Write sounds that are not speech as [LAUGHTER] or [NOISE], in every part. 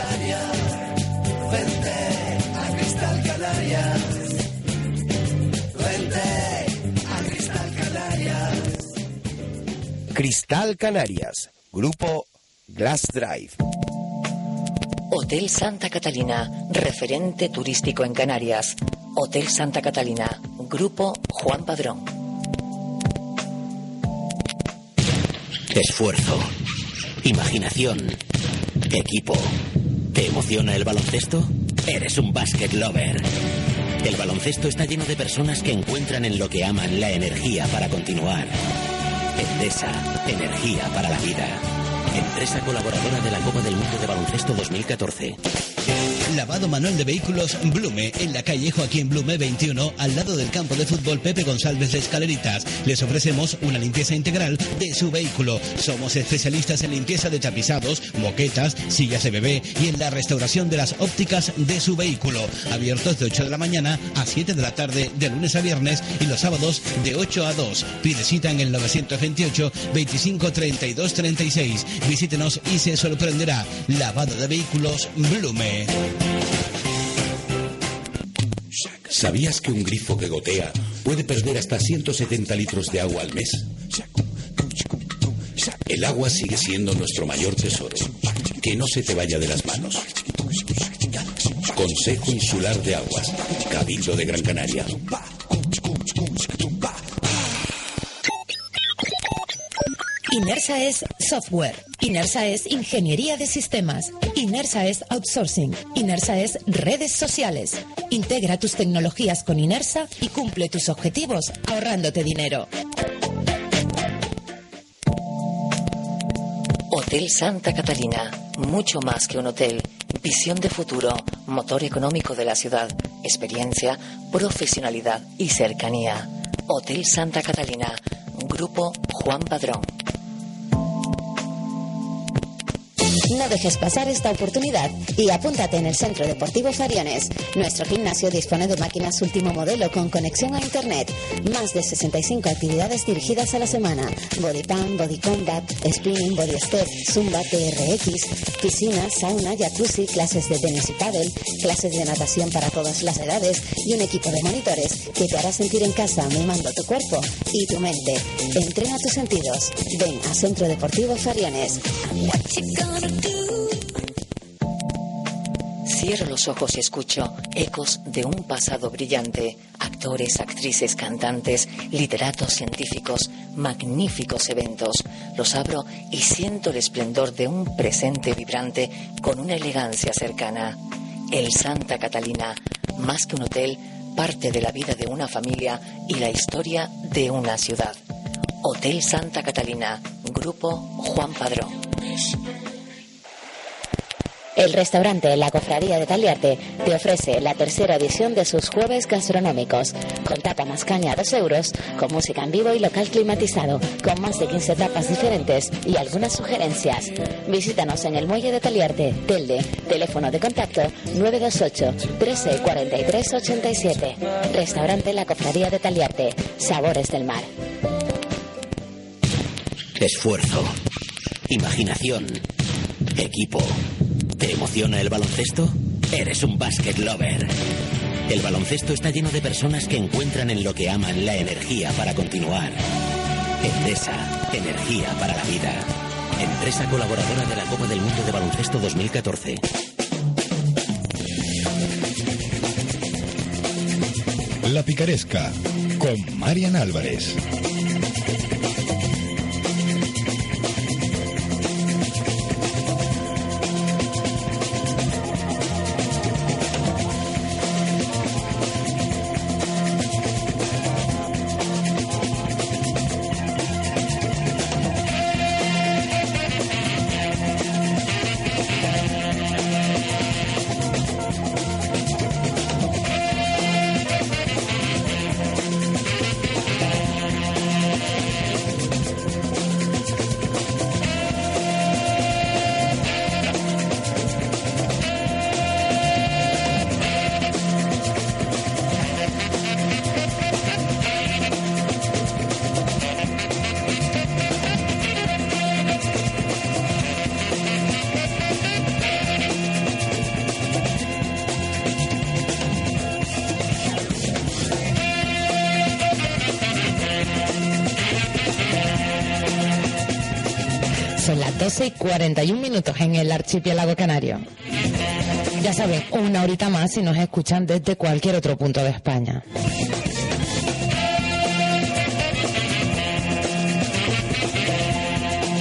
Necesaria. Vente a Cristal Canarias. Vente a Cristal Canarias. Cristal Canarias, Grupo Glass Drive. Hotel Santa Catalina, referente turístico en Canarias. Hotel Santa Catalina, Grupo Juan Padrón. Esfuerzo. Imaginación. Equipo. ¿Te emociona el baloncesto? Eres un basket lover. El baloncesto está lleno de personas que encuentran en lo que aman la energía para continuar. Endesa, energía para la vida. Empresa colaboradora de la Copa del Mundo de Baloncesto 2014. Lavado manual de vehículos Blume, en la calle Joaquín Blume 21, al lado del campo de fútbol Pepe González de Escaleritas. Les ofrecemos una limpieza integral de su vehículo. Somos especialistas en limpieza de tapizados, moquetas, sillas de bebé y en la restauración de las ópticas de su vehículo. Abiertos de 8 de la mañana a 7 de la tarde, de lunes a viernes y los sábados de 8 a 2. Pide cita en el 928 25 32 36. Visítenos y se sorprenderá. Lavado de vehículos Blume. ¿Sabías que un grifo que gotea puede perder hasta 170 litros de agua al mes? El agua sigue siendo nuestro mayor tesoro. Que no se te vaya de las manos. Consejo Insular de Aguas, Cabildo de Gran Canaria. Inersa es software. Inersa es ingeniería de sistemas. Inersa es outsourcing. Inersa es redes sociales. Integra tus tecnologías con Inersa y cumple tus objetivos ahorrándote dinero. Hotel Santa Catalina, mucho más que un hotel. Visión de futuro, motor económico de la ciudad, experiencia, profesionalidad y cercanía. Hotel Santa Catalina, Grupo Juan Padrón. No dejes pasar esta oportunidad y apúntate en el Centro Deportivo Fariones. Nuestro gimnasio dispone de máquinas último modelo con conexión a Internet. Más de 65 actividades dirigidas a la semana. Body Pump, Body Combat, Spinning, Body Step, Zumba, TRX, piscina, sauna, jacuzzi, clases de tenis y pádel, clases de natación para todas las edades y un equipo de monitores que te hará sentir en casa mimando tu cuerpo y tu mente. Entrena tus sentidos. Ven a Centro Deportivo Fariones. Cierro los ojos y escucho ecos de un pasado brillante, actores, actrices, cantantes, literatos, científicos, magníficos eventos. Los abro y siento el esplendor de un presente vibrante con una elegancia cercana. El Santa Catalina, más que un hotel, parte de la vida de una familia y la historia de una ciudad. Hotel Santa Catalina, Grupo Juan Padrón. El restaurante La Cofradía de Taliarte te ofrece la tercera edición de sus jueves gastronómicos, con tapa más caña a 2 euros, con música en vivo y local climatizado, con más de 15 tapas diferentes y algunas sugerencias. Visítanos en el Muelle de Taliarte, Telde, teléfono de contacto 928 13 43 87. Restaurante La Cofradía de Taliarte, Sabores del Mar. Esfuerzo. Imaginación. Equipo. ¿Te emociona el baloncesto? Eres un basket lover. El baloncesto está lleno de personas que encuentran en lo que aman la energía para continuar. Endesa, energía para la vida. Empresa colaboradora de la Copa del Mundo de Baloncesto 2014. La Picaresca con Marian Álvarez. 12 y 41 minutos en el archipiélago canario. Ya saben, una horita más si nos escuchan desde cualquier otro punto de España.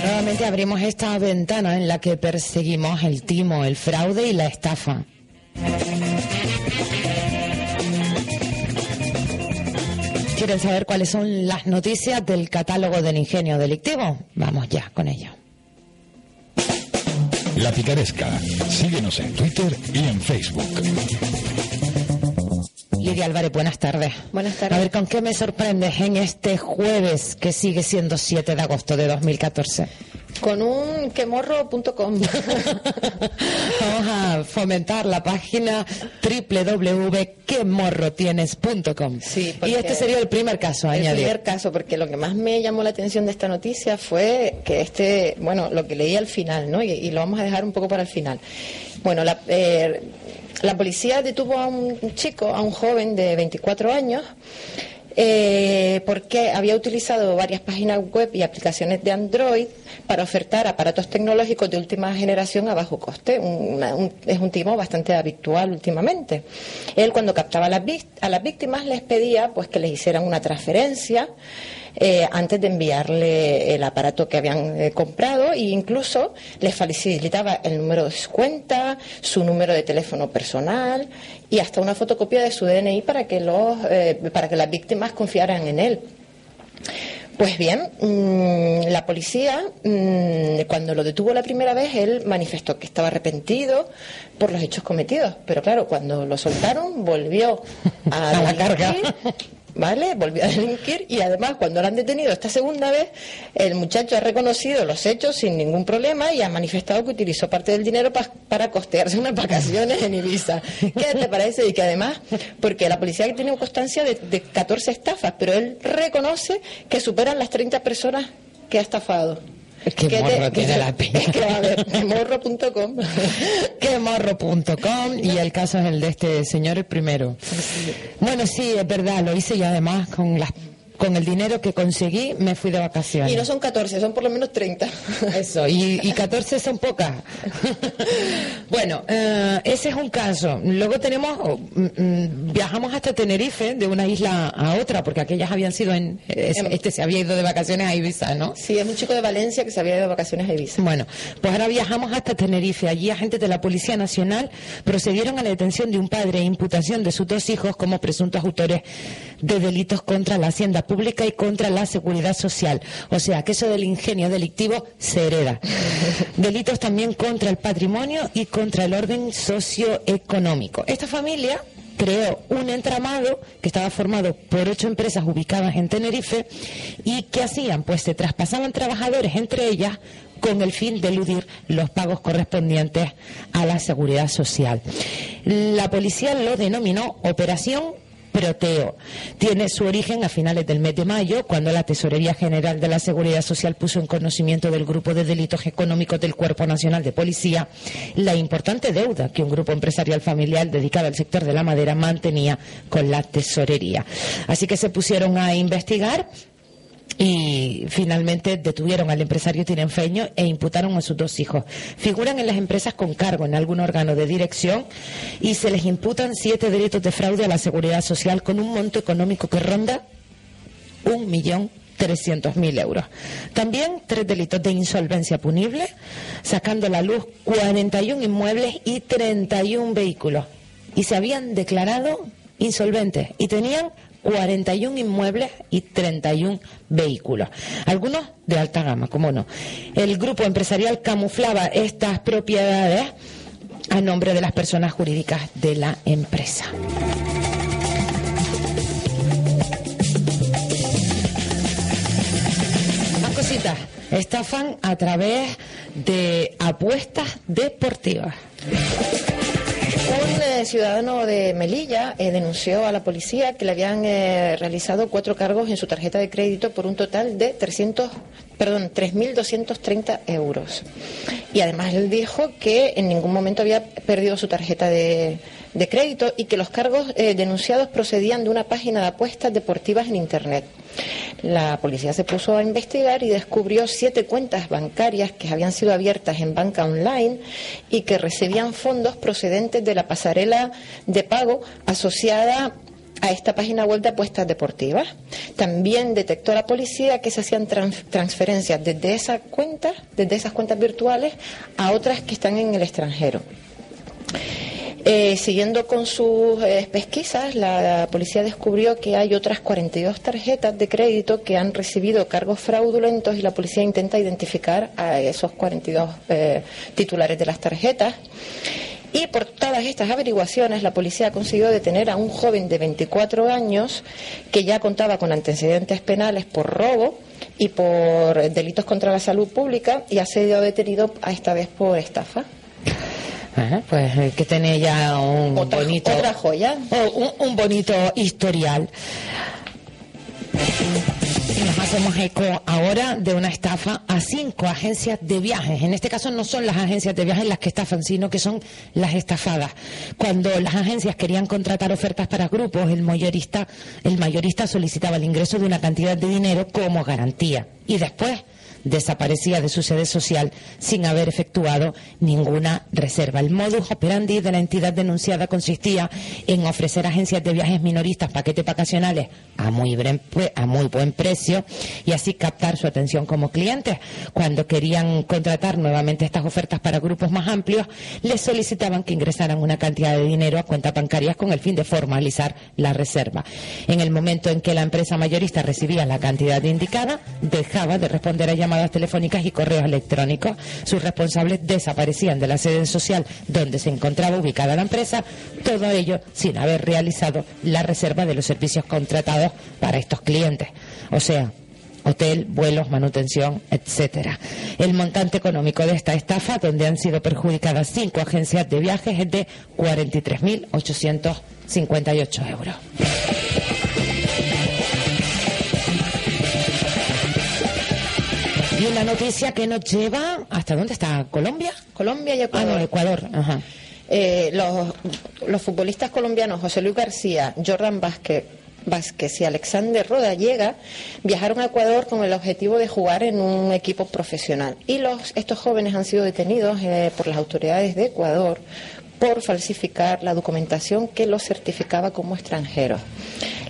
Nuevamente abrimos esta ventana en la que perseguimos el timo, el fraude y la estafa. ¿Quieren saber cuáles son las noticias del catálogo del ingenio delictivo? Vamos ya con ello. La Picaresca. Síguenos en Twitter y en Facebook. Lidia Álvarez, buenas tardes. Buenas tardes. A ver, ¿con qué me sorprendes en este jueves que sigue siendo 7 de agosto de 2014? Con un quemorro.com. [LAUGHS] Vamos a fomentar la página www.quemorrotienes.com. Sí, y este sería el primer caso, El añadir. primer caso, porque lo que más me llamó la atención de esta noticia fue que este, bueno, lo que leí al final, ¿no? Y, y lo vamos a dejar un poco para el final. Bueno, la, eh, la policía detuvo a un chico, a un joven de 24 años, eh, porque había utilizado varias páginas web y aplicaciones de Android para ofertar aparatos tecnológicos de última generación a bajo coste. Es un timo bastante habitual últimamente. Él cuando captaba a las, a las víctimas les pedía pues que les hicieran una transferencia eh, antes de enviarle el aparato que habían eh, comprado e incluso les facilitaba el número de su cuenta, su número de teléfono personal y hasta una fotocopia de su DNI para que los eh, para que las víctimas confiaran en él. Pues bien, mm, la policía, mm, cuando lo detuvo la primera vez, él manifestó que estaba arrepentido por los hechos cometidos. Pero claro, cuando lo soltaron, volvió a, [LAUGHS] A la carga. ¿Vale? Volvió a delinquir y además, cuando lo han detenido esta segunda vez, el muchacho ha reconocido los hechos sin ningún problema y ha manifestado que utilizó parte del dinero pa- para costearse unas vacaciones en Ibiza. ¿Qué te parece? Y que además, porque la policía tenido constancia de, de 14 estafas, pero él reconoce que superan las 30 personas que ha estafado. Qué Que te- morro [LAUGHS] que tiene te- la peña. Es que, a ver, morro.com. [LAUGHS] Quemorro.com y el caso es el de este señor el primero. Bueno, sí, es verdad, lo hice y además con las con el dinero que conseguí me fui de vacaciones. Y no son 14, son por lo menos 30. Eso, y, y 14 son pocas. [LAUGHS] bueno, eh, ese es un caso. Luego tenemos, oh, mm, mm, viajamos hasta Tenerife, de una isla a otra, porque aquellas habían sido en, es- este se había ido de vacaciones a Ibiza, ¿no? Sí, es un chico de Valencia que se había ido de vacaciones a Ibiza. Bueno, pues ahora viajamos hasta Tenerife. Allí agentes de la Policía Nacional procedieron a la detención de un padre e imputación de sus dos hijos como presuntos autores de delitos contra la hacienda pública y contra la seguridad social. O sea, que eso del ingenio delictivo se hereda. [LAUGHS] Delitos también contra el patrimonio y contra el orden socioeconómico. Esta familia creó un entramado que estaba formado por ocho empresas ubicadas en Tenerife y que hacían, pues se traspasaban trabajadores entre ellas con el fin de eludir los pagos correspondientes a la seguridad social. La policía lo denominó Operación Proteo. Tiene su origen a finales del mes de mayo, cuando la Tesorería General de la Seguridad Social puso en conocimiento del Grupo de Delitos Económicos del Cuerpo Nacional de Policía la importante deuda que un grupo empresarial familiar dedicado al sector de la madera mantenía con la Tesorería. Así que se pusieron a investigar y finalmente detuvieron al empresario tirenfeño e imputaron a sus dos hijos. Figuran en las empresas con cargo en algún órgano de dirección y se les imputan siete delitos de fraude a la seguridad social con un monto económico que ronda un millón 300.000 euros. También tres delitos de insolvencia punible, sacando a la luz 41 inmuebles y 31 vehículos. Y se habían declarado insolventes y tenían 41 inmuebles y 31 vehículos. Algunos de alta gama, como no. El grupo empresarial camuflaba estas propiedades a nombre de las personas jurídicas de la empresa. Más cositas. Estafan a través de apuestas deportivas. Eh, ciudadano de Melilla eh, denunció a la policía que le habían eh, realizado cuatro cargos en su tarjeta de crédito por un total de 300 perdón, 3.230 euros. Y además él dijo que en ningún momento había perdido su tarjeta de, de crédito y que los cargos eh, denunciados procedían de una página de apuestas deportivas en Internet. La policía se puso a investigar y descubrió siete cuentas bancarias que habían sido abiertas en banca online y que recibían fondos procedentes de la pasarela de pago asociada a esta página web de apuestas deportivas. También detectó la policía que se hacían transferencias desde esas cuentas, desde esas cuentas virtuales, a otras que están en el extranjero. Eh, siguiendo con sus eh, pesquisas, la, policía descubrió que hay otras 42 tarjetas de crédito que han recibido cargos fraudulentos y la policía intenta identificar a esos 42 eh, titulares de las tarjetas. Y por todas estas averiguaciones, la policía consiguió detener a un joven de 24 años que ya contaba con antecedentes penales por robo y por delitos contra la salud pública y ha sido detenido a esta vez por estafa pues eh, que tiene ya un bonito otra joya un, bonito historial nos hacemos eco ahora de una estafa a cinco agencias de viajes. En este caso no son las agencias de viajes las que estafan, sino que son las estafadas. Cuando las agencias querían contratar ofertas para grupos, el mayorista, el mayorista solicitaba el ingreso de una cantidad de dinero como garantía. Y después desaparecía de su sede social sin haber efectuado ninguna reserva. El modus operandi de la entidad denunciada consistía en ofrecer agencias de viajes minoristas paquetes vacacionales a muy, a muy buen precio y así captar su atención como clientes. Cuando querían contratar nuevamente estas ofertas para grupos más amplios, les solicitaban que ingresaran una cantidad de dinero a cuentas bancarias con el fin de formalizar la reserva. En el momento en que la empresa mayorista recibía la cantidad indicada, dejaba de responder a llamadas llamadas telefónicas y correos electrónicos. Sus responsables desaparecían de la sede social donde se encontraba ubicada la empresa, todo ello sin haber realizado la reserva de los servicios contratados para estos clientes. O sea, hotel, vuelos, manutención, etcétera. El montante económico de esta estafa, donde han sido perjudicadas cinco agencias de viajes, es de 43.858 euros. Y la noticia que nos lleva, ¿hasta dónde está? ¿Colombia? Colombia y Ecuador. Ah, no, Ecuador. Ajá. Eh, los, los futbolistas colombianos José Luis García, Jordan Vázquez, Vázquez y Alexander Rodallega viajaron a Ecuador con el objetivo de jugar en un equipo profesional. Y los, estos jóvenes han sido detenidos eh, por las autoridades de Ecuador por falsificar la documentación que los certificaba como extranjeros.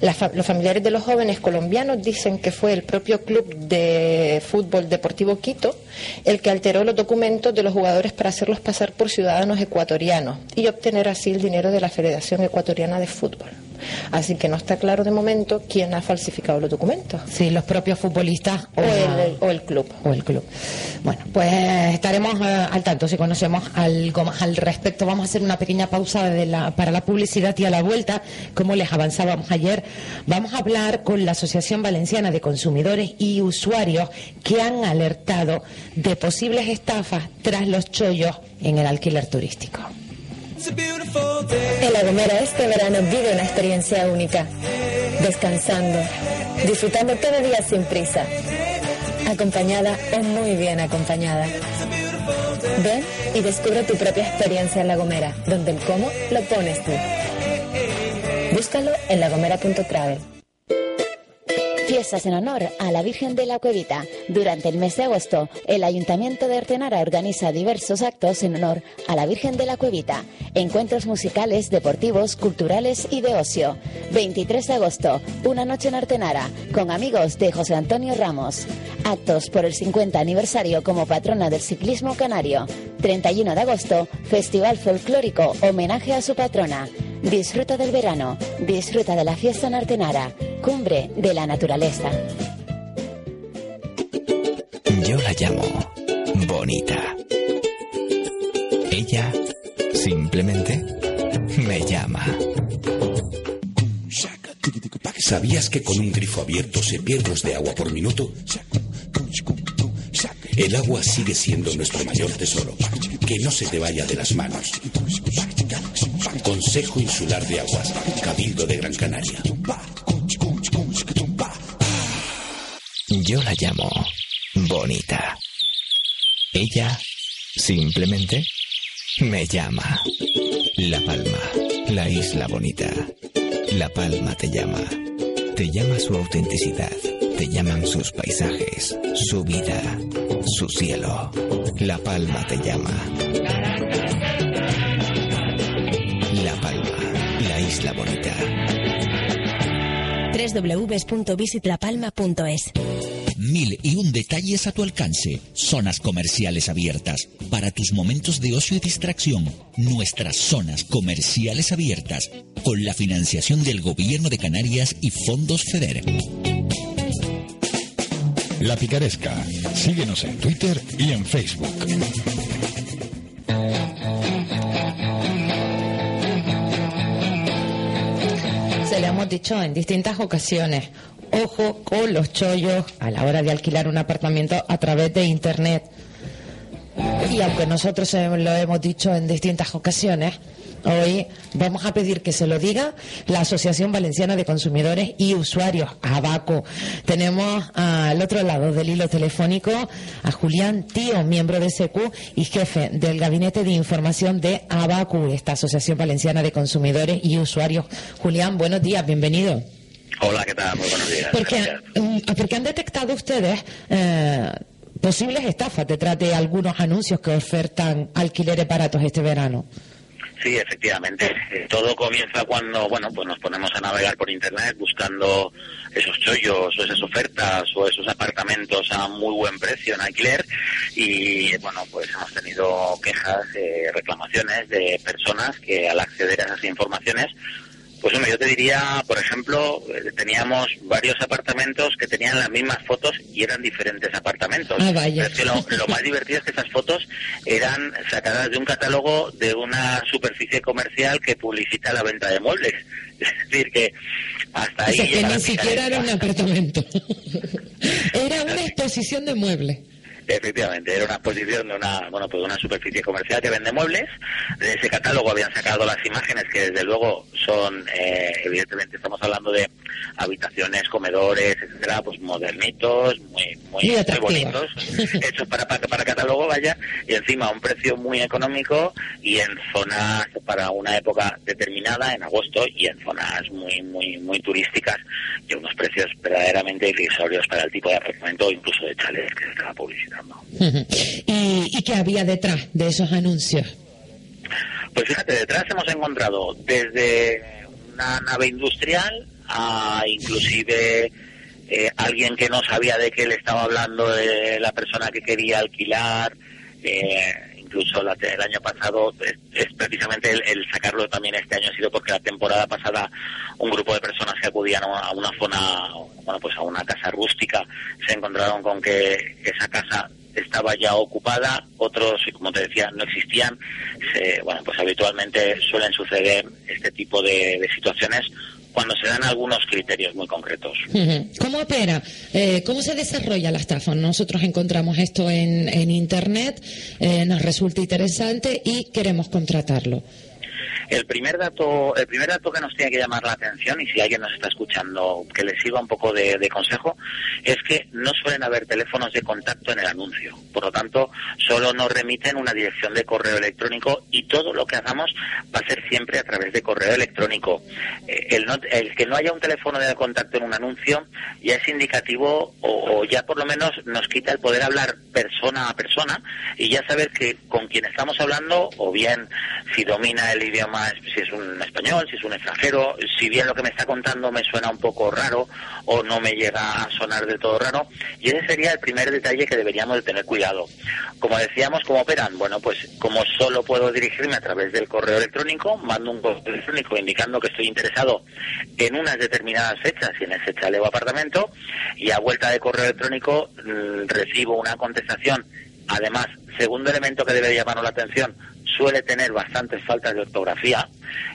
los familiares de los jóvenes colombianos dicen que fue el propio club de fútbol Deportivo Quito el que alteró los documentos de los jugadores para hacerlos pasar por ciudadanos ecuatorianos y obtener así el dinero de la Federación Ecuatoriana de Fútbol. Así que no está claro de momento quién ha falsificado los documentos. Sí, los propios futbolistas o, el, club. O el club. Bueno, pues estaremos eh, al tanto si conocemos algo más al respecto. Vamos a hacer una pequeña pausa para la publicidad y a la vuelta, como les avanzábamos ayer, vamos a hablar con la Asociación Valenciana de Consumidores y Usuarios que han alertado de posibles estafas tras los chollos en el alquiler turístico. En La Gomera este verano vive una experiencia única, descansando, disfrutando todo día sin prisa, acompañada o muy bien acompañada. Ven y descubre tu propia experiencia en La Gomera, donde el cómo lo pones tú. Búscalo en lagomera.travel. Fiestas en honor a la Virgen de la Cuevita. Durante el mes de agosto, el Ayuntamiento de Artenara organiza diversos actos en honor a la Virgen de la Cuevita. Encuentros musicales, deportivos, culturales y de ocio. 23 de agosto, una noche en Artenara, con amigos de José Antonio Ramos. Actos por el 50 aniversario como patrona del ciclismo canario. 31 de agosto, Festival Folclórico, homenaje a su patrona. Disfruta del verano, disfruta de la fiesta en Artenara, cumbre de la naturaleza. Yo la llamo bonita. Ella simplemente me llama. ¿Sabías que con un grifo abierto se pierdos de agua por minuto? El agua sigue siendo nuestro mayor tesoro. Que no se te vaya de las manos. Consejo Insular de Aguas, Cabildo de Gran Canaria. Yo la llamo bonita. Ella simplemente me llama. La Palma, la isla bonita. La Palma te llama. Te llama su autenticidad. Te llaman sus paisajes, su vida, su cielo. La Palma te llama. La Palma, la isla bonita. www.visitlapalma.es Mil y un detalles a tu alcance. Zonas comerciales abiertas. Para tus momentos de ocio y distracción. Nuestras zonas comerciales abiertas. Con la financiación del Gobierno de Canarias y Fondos FEDER. La Picaresca. Síguenos en Twitter y en Facebook. Se le hemos dicho en distintas ocasiones, ojo con los chollos a la hora de alquilar un apartamento a través de Internet. Y aunque nosotros lo hemos dicho en distintas ocasiones, hoy vamos a pedir que se lo diga la Asociación Valenciana de Consumidores y Usuarios, ABACO. Tenemos al otro lado del hilo telefónico a Julián Tío, miembro de SECU y jefe del Gabinete de Información de ABACU, esta Asociación Valenciana de Consumidores y Usuarios. Julián, buenos días, bienvenido. Hola, ¿qué tal? Muy buenos días. Porque, mm, porque han detectado ustedes eh, posibles estafas detrás de algunos anuncios que ofertan alquileres baratos este verano. Sí, efectivamente. Eh, Todo comienza cuando, bueno, pues nos ponemos a navegar por internet buscando esos chollos o esas ofertas o esos apartamentos a muy buen precio en alquiler y, bueno, pues hemos tenido quejas, eh, reclamaciones de personas que al acceder a esas informaciones pues hombre, yo te diría, por ejemplo, eh, teníamos varios apartamentos que tenían las mismas fotos y eran diferentes apartamentos. Ah, vaya. Pero es que lo, lo más divertido es que esas fotos eran sacadas de un catálogo de una superficie comercial que publicita la venta de muebles. [LAUGHS] Es decir, que hasta O ahí sea, que ni siquiera era un apartamento. [LAUGHS] era una exposición de muebles. Efectivamente, era una exposición de una, bueno, pues de una superficie comercial que vende muebles. De ese catálogo habían sacado las imágenes que desde luego son, eh, evidentemente estamos hablando de habitaciones, comedores, etcétera, pues modernitos, muy, muy, Muy bonitos, [LAUGHS] hechos para, para, para catálogo, vaya, y encima a un precio muy económico y en zonas para una época determinada, en agosto, y en zonas muy, muy, muy turísticas y unos precios verdaderamente irrisorios para el tipo de apartamento o incluso de chalets que se estaba publicitando. ¿Y, ¿Y qué había detrás de esos anuncios? Pues fíjate, detrás hemos encontrado desde una nave industrial a inclusive eh, alguien que no sabía de qué le estaba hablando de la persona que quería alquilar, eh, incluso la- el año pasado, es, precisamente el, sacarlo también este año ha sido porque la temporada pasada un grupo de personas que acudían a una zona, bueno, pues a una casa rústica, se encontraron con que esa casa estaba ya ocupada, otros, como te decía, no existían. Se- bueno, pues habitualmente suelen suceder este tipo de situaciones cuando se dan algunos criterios muy concretos. ¿Cómo opera? Eh, ¿Cómo se desarrolla la estafa? Nosotros encontramos esto en, en Internet, eh, nos resulta interesante y queremos contratarlo. El primer dato, el primer dato que nos tiene que llamar la atención y si alguien nos está escuchando que le sirva un poco de, consejo es que no suelen haber teléfonos de contacto en el anuncio. Por lo tanto, solo nos remiten una dirección de correo electrónico y todo lo que hagamos va a ser siempre a través de correo electrónico. Eh, el, no- el que no haya un teléfono de contacto en un anuncio ya es indicativo o, o ya por lo menos nos quita el poder hablar persona a persona y ya saber que con quien estamos hablando o bien si domina el idioma, si es un español, si es un extranjero, si bien lo que me está contando me suena un poco raro o no me llega a sonar del todo raro. Y ese sería el primer detalle que deberíamos de tener cuidado. Como decíamos, ¿cómo operan? Bueno, pues como solo puedo dirigirme a través del correo electrónico, mando un correo electrónico indicando que estoy interesado en unas determinadas fechas y en ese chalet o apartamento y a vuelta de correo electrónico mm, recibo una contestación. Además, segundo elemento que debe llamarnos la atención, suele tener bastantes faltas de ortografía.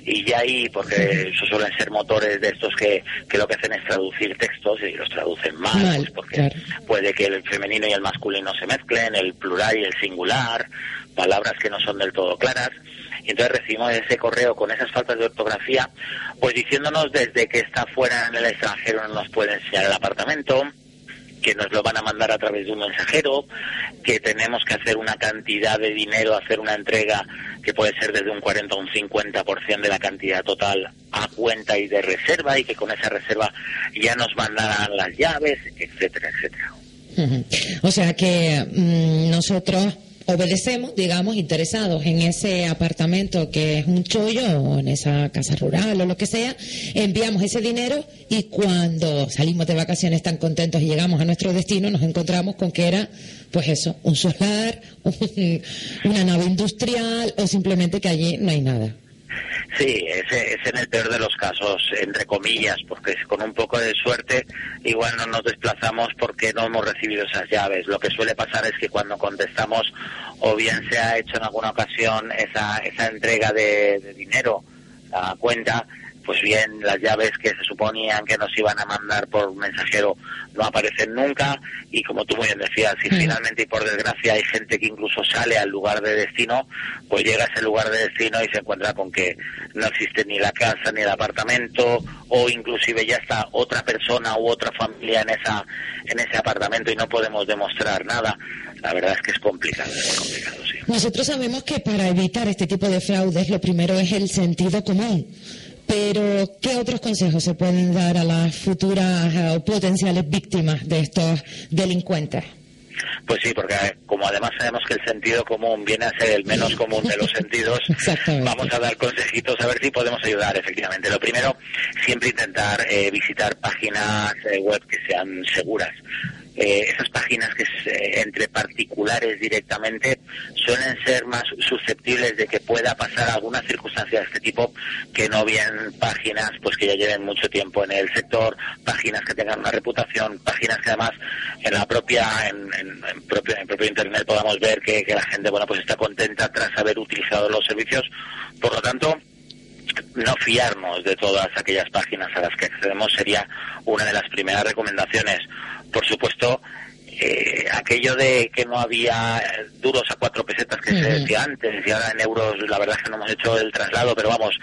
Y ya ahí, porque eso suelen ser motores de estos que, que lo que hacen es traducir textos y los traducen mal, Mal, pues porque puede que el femenino y el masculino se mezclen, el plural y el singular, palabras que no son del todo claras. Y entonces recibimos ese correo con esas faltas de ortografía, pues diciéndonos desde que está fuera en el extranjero no nos puede enseñar el apartamento, que nos lo van a mandar a través de un mensajero, que tenemos que hacer una cantidad de dinero, hacer una entrega que puede ser desde un 40 o un 50% de la cantidad total a cuenta y de reserva y que con esa reserva ya nos mandarán las llaves, etcétera, etcétera. O sea que mm, nosotros obedecemos, digamos, interesados en ese apartamento que es un chollo o en esa casa rural o lo que sea, enviamos ese dinero y cuando salimos de vacaciones tan contentos y llegamos a nuestro destino nos encontramos con que era, pues eso, un solar, [LAUGHS] un- una nave industrial o simplemente que allí no hay nada. Sí, es, es en el peor de los casos, entre comillas, porque con un poco de suerte igual no nos desplazamos porque no hemos recibido esas llaves. Lo que suele pasar es que cuando contestamos o bien se ha hecho en alguna ocasión esa, esa entrega de, de dinero a cuenta, pues bien las llaves que se suponían que nos iban a mandar por mensajero no aparecen nunca y como tú muy bien decías, si finalmente y por desgracia hay gente que incluso sale al lugar de destino, pues llega a ese lugar de destino y se encuentra con que no existe ni la casa ni el apartamento o inclusive ya está otra persona u otra familia en esa en ese apartamento y no podemos demostrar nada. La verdad es que es complicado, es complicado, sí. Nosotros sabemos que para evitar este tipo de fraudes lo primero es el sentido común. Pero, ¿qué otros consejos se pueden dar a las futuras eh, o potenciales víctimas de estos delincuentes? Pues sí, porque eh, como además sabemos que el sentido común viene a ser el menos [LAUGHS] común de los sentidos, vamos a dar consejitos a ver si podemos ayudar, efectivamente. Lo primero, siempre intentar eh, visitar páginas eh, web que sean seguras. Eh, esas páginas que eh, entre particulares directamente suelen ser más susceptibles de que pueda pasar alguna circunstancia de este tipo que no bien páginas pues que ya lleven mucho tiempo en el sector, páginas que tengan una reputación, páginas que además en la propia en, en- en propio, propio internet podamos ver que, que la gente bueno pues está contenta tras haber utilizado los servicios. Por lo tanto, no fiarnos de todas aquellas páginas a las que accedemos sería una de las primeras recomendaciones. Por supuesto, eh, aquello de que no había duros a cuatro pesetas que se decía antes y ahora en euros la verdad es que no hemos hecho el traslado, pero vamos,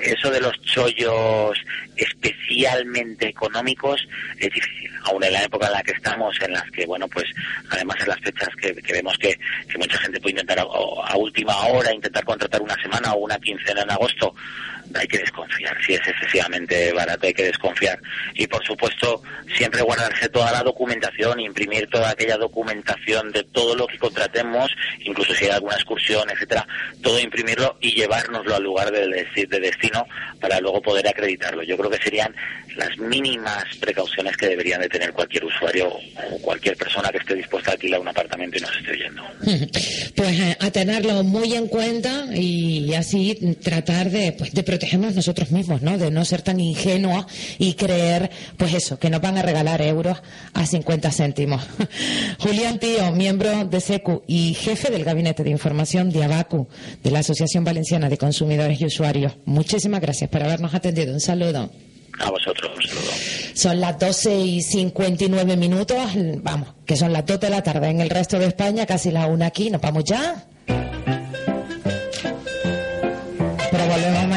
eso de los chollos especialmente económicos es difícil, aún en la época en la que estamos, en las que, bueno, pues además en las fechas que, que vemos que, que mucha gente puede intentar a, a última hora intentar contratar una semana o una quincena en agosto, hay que desconfiar, si es excesivamente barato hay que desconfiar y por supuesto siempre guardarse toda la documentación, imprimir toda aquella documentación de todo lo que contratemos, incluso si hay alguna excursión, etcétera, todo imprimirlo y llevárnoslo al lugar de, de destino para luego poder acreditarlo. Yo creo que serían las mínimas precauciones que deberían de tener cualquier usuario o cualquier persona que esté dispuesta a alquilar un apartamento y nos esté oyendo. [LAUGHS] Pues eh, a tenerlo muy en cuenta y así tratar de, pues, de protegernos nosotros mismos, ¿no? De no ser tan ingenuos y creer, pues eso, que nos van a regalar euros a 50 céntimos. [LAUGHS] Julián Tío, miembro de SECU y jefe del Gabinete de Información de ABACU, de la Asociación Valenciana de Consumidores y Usuarios. Muchísimas gracias por habernos atendido. Un saludo. A vosotros, un saludo. Son las 12 y 59 minutos, vamos, que son las 2 de la tarde en el resto de España, casi la una aquí, nos vamos ya.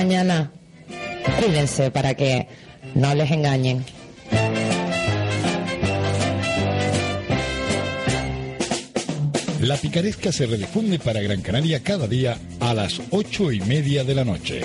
Mañana. Cuídense para que no les engañen. La picaresca se redifunde para Gran Canaria cada día a las ocho y media de la noche.